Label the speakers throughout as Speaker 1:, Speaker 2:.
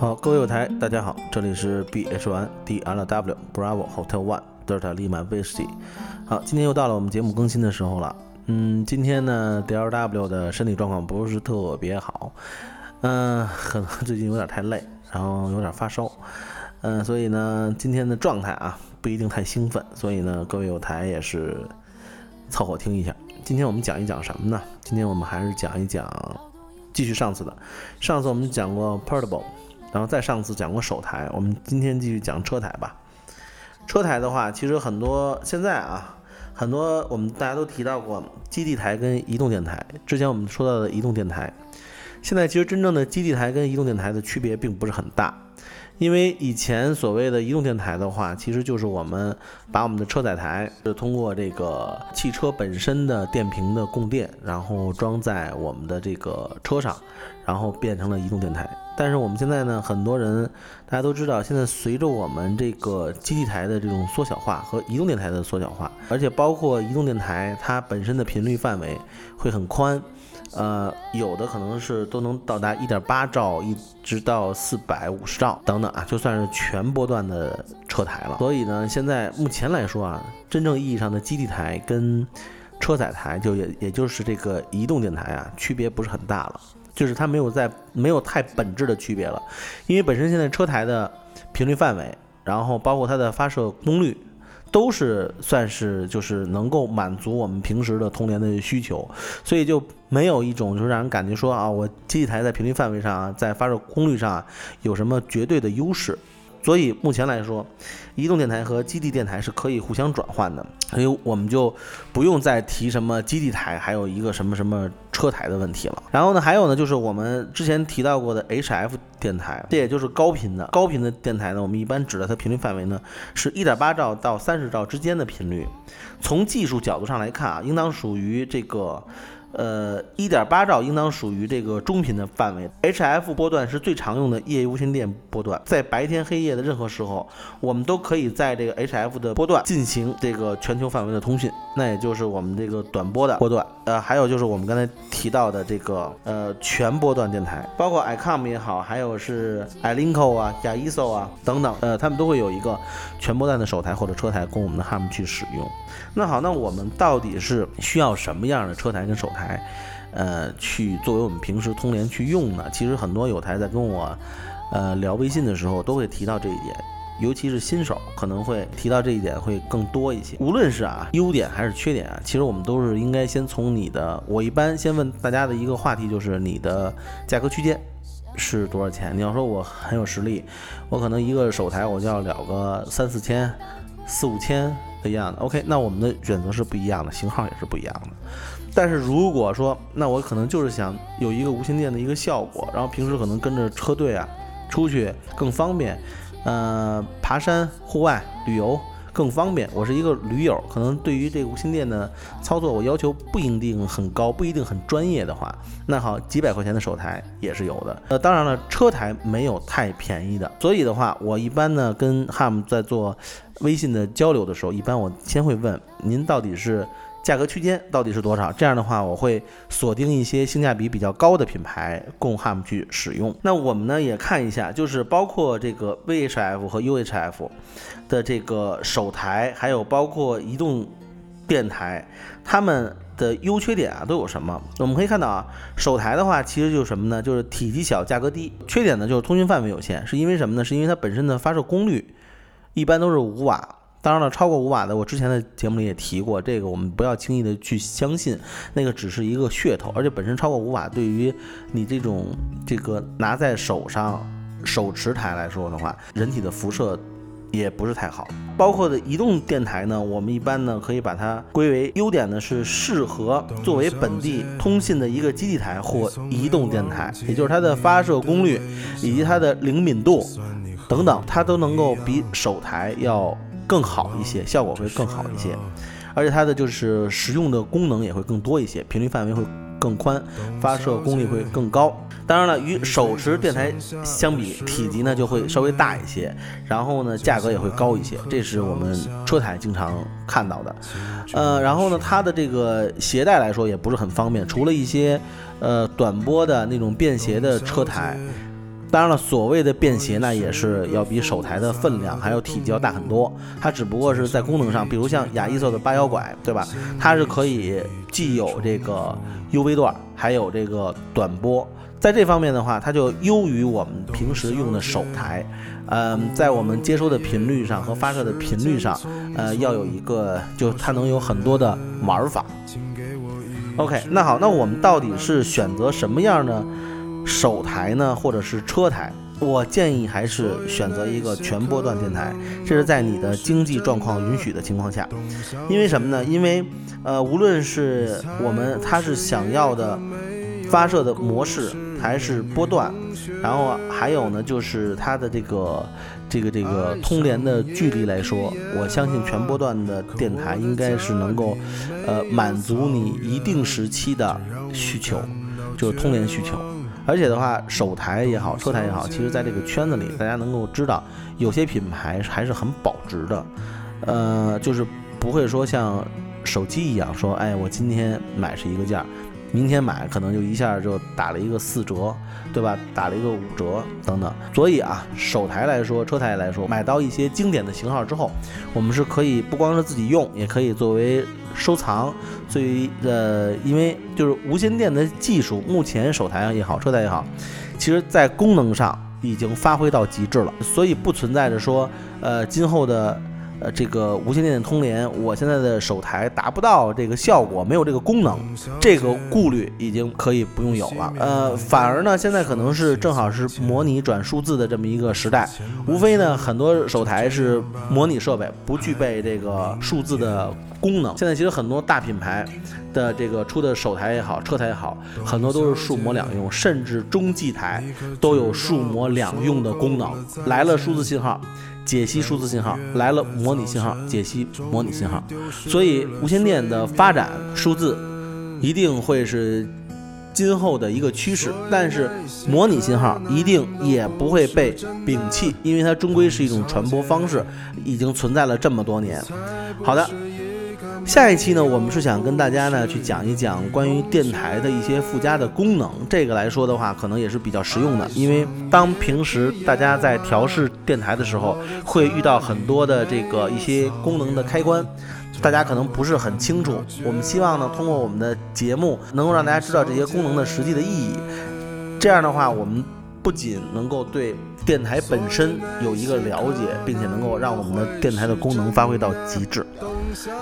Speaker 1: 好，各位友台，大家好，这里是 B H One D L W Bravo Hotel One Delta Lima Whiskey。好，今天又到了我们节目更新的时候了。嗯，今天呢，D L W 的身体状况不是特别好，嗯，可能最近有点太累，然后有点发烧，嗯，所以呢，今天的状态啊不一定太兴奋，所以呢，各位友台也是凑合听一下。今天我们讲一讲什么呢？今天我们还是讲一讲，继续上次的，上次我们讲过 Portable。然后再上次讲过手台，我们今天继续讲车台吧。车台的话，其实很多现在啊，很多我们大家都提到过基地台跟移动电台。之前我们说到的移动电台，现在其实真正的基地台跟移动电台的区别并不是很大。因为以前所谓的移动电台的话，其实就是我们把我们的车载台是通过这个汽车本身的电瓶的供电，然后装在我们的这个车上，然后变成了移动电台。但是我们现在呢，很多人大家都知道，现在随着我们这个基地台的这种缩小化和移动电台的缩小化，而且包括移动电台它本身的频率范围会很宽。呃，有的可能是都能到达一点八兆，一直到四百五十兆等等啊，就算是全波段的车台了。所以呢，现在目前来说啊，真正意义上的基地台跟车载台，就也也就是这个移动电台啊，区别不是很大了，就是它没有在没有太本质的区别了，因为本身现在车台的频率范围，然后包括它的发射功率。都是算是就是能够满足我们平时的通联的需求，所以就没有一种就是让人感觉说啊，我机器台在频率范围上啊，在发射功率上有什么绝对的优势。所以目前来说，移动电台和基地电台是可以互相转换的，所以我们就不用再提什么基地台，还有一个什么什么车台的问题了。然后呢，还有呢，就是我们之前提到过的 HF 电台，这也就是高频的高频的电台呢，我们一般指的它频率范围呢是一点八兆到三十兆之间的频率。从技术角度上来看啊，应当属于这个。呃，一点八兆应当属于这个中频的范围，HF 波段是最常用的业余无线电波段，在白天黑夜的任何时候，我们都可以在这个 HF 的波段进行这个全球范围的通讯，那也就是我们这个短波的波段。呃，还有就是我们刚才提到的这个呃全波段电台，包括 ICOM 也好，还有是 iLinko 啊、亚 ISO 啊等等，呃，他们都会有一个全波段的手台或者车台供我们的 HAM 去使用。那好，那我们到底是需要什么样的车台跟手台，台呃，去作为我们平时通联去用呢？其实很多有台在跟我呃聊微信的时候都会提到这一点。尤其是新手可能会提到这一点会更多一些。无论是啊优点还是缺点啊，其实我们都是应该先从你的。我一般先问大家的一个话题就是你的价格区间是多少钱？你要说我很有实力，我可能一个手台我就要了个三四千、四五千的样子。OK，那我们的选择是不一样的，型号也是不一样的。但是如果说那我可能就是想有一个无线电的一个效果，然后平时可能跟着车队啊出去更方便。呃，爬山、户外旅游更方便。我是一个驴友，可能对于这个无线电的操作，我要求不一定很高，不一定很专业的话，那好，几百块钱的手台也是有的。呃，当然了，车台没有太便宜的，所以的话，我一般呢跟 Ham 在做微信的交流的时候，一般我先会问您到底是。价格区间到底是多少？这样的话，我会锁定一些性价比比较高的品牌供 HAM 去使用。那我们呢也看一下，就是包括这个 VHF 和 UHF 的这个手台，还有包括移动电台，它们的优缺点啊都有什么？我们可以看到啊，手台的话其实就是什么呢？就是体积小，价格低。缺点呢就是通讯范围有限，是因为什么呢？是因为它本身的发射功率一般都是五瓦。当然了，超过五瓦的，我之前的节目里也提过，这个我们不要轻易的去相信，那个只是一个噱头，而且本身超过五瓦，对于你这种这个拿在手上手持台来说的话，人体的辐射也不是太好。包括的移动电台呢，我们一般呢可以把它归为优点呢是适合作为本地通信的一个基地台或移动电台，也就是它的发射功率以及它的灵敏度等等，它都能够比手台要。更好一些，效果会更好一些，而且它的就是实用的功能也会更多一些，频率范围会更宽，发射功率会更高。当然了，与手持电台相比，体积呢就会稍微大一些，然后呢价格也会高一些，这是我们车台经常看到的。呃，然后呢它的这个携带来说也不是很方便，除了一些呃短波的那种便携的车台。当然了，所谓的便携呢，也是要比手台的分量还有体积要大很多。它只不过是在功能上，比如像雅伊瑟的八幺拐，对吧？它是可以既有这个 UV 段，还有这个短波。在这方面的话，它就优于我们平时用的手台。嗯，在我们接收的频率上和发射的频率上，呃，要有一个，就它能有很多的玩法。OK，那好，那我们到底是选择什么样呢手台呢，或者是车台？我建议还是选择一个全波段电台，这是在你的经济状况允许的情况下。因为什么呢？因为呃，无论是我们它是想要的发射的模式。还是波段，然后还有呢，就是它的这个这个这个通联的距离来说，我相信全波段的电台应该是能够，呃，满足你一定时期的需求，就是通联需求。而且的话，手台也好，车台也好，其实在这个圈子里，大家能够知道，有些品牌还是很保值的，呃，就是不会说像手机一样说，哎，我今天买是一个价。明天买可能就一下就打了一个四折，对吧？打了一个五折等等。所以啊，手台来说，车台来说，买到一些经典的型号之后，我们是可以不光是自己用，也可以作为收藏。所以呃，因为就是无线电的技术，目前手台也好，车载也好，其实在功能上已经发挥到极致了，所以不存在着说呃今后的。呃，这个无线电的通联，我现在的手台达不到这个效果，没有这个功能，这个顾虑已经可以不用有了。呃，反而呢，现在可能是正好是模拟转数字的这么一个时代，无非呢，很多手台是模拟设备，不具备这个数字的功能。现在其实很多大品牌的这个出的手台也好，车台也好，很多都是数模两用，甚至中继台都有数模两用的功能。来了数字信号。解析数字信号来了，模拟信号解析模拟信号，所以无线电的发展，数字一定会是今后的一个趋势。但是模拟信号一定也不会被摒弃，因为它终归是一种传播方式，已经存在了这么多年。好的。下一期呢，我们是想跟大家呢去讲一讲关于电台的一些附加的功能。这个来说的话，可能也是比较实用的，因为当平时大家在调试电台的时候，会遇到很多的这个一些功能的开关，大家可能不是很清楚。我们希望呢，通过我们的节目，能够让大家知道这些功能的实际的意义。这样的话，我们不仅能够对电台本身有一个了解，并且能够让我们的电台的功能发挥到极致。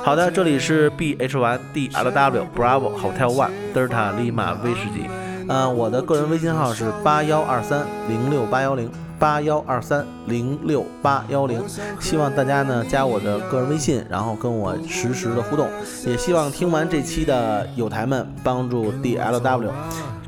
Speaker 1: 好的，这里是 B H Y D L W Bravo Hotel One Delta Lima 威士忌。嗯，我的个人微信号是八幺二三零六八幺零八幺二三零六八幺零。希望大家呢加我的个人微信，然后跟我实时的互动。也希望听完这期的友台们帮助 D L W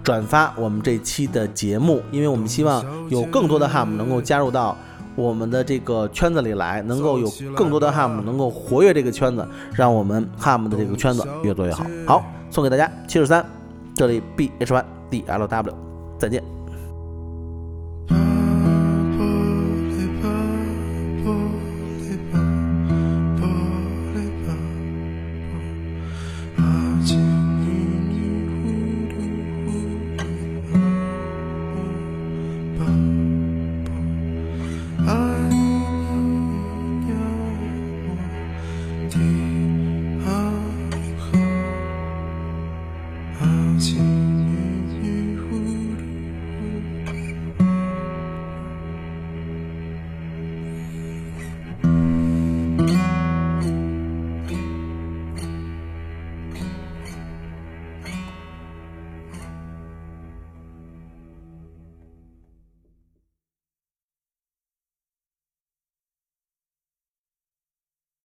Speaker 1: 转发我们这期的节目，因为我们希望有更多的 HAM 能够加入到。我们的这个圈子里来，能够有更多的 HAM 能够活跃这个圈子，让我们 HAM 的这个圈子越做越好。好，送给大家七十三，这里 B H Y D L W，再见。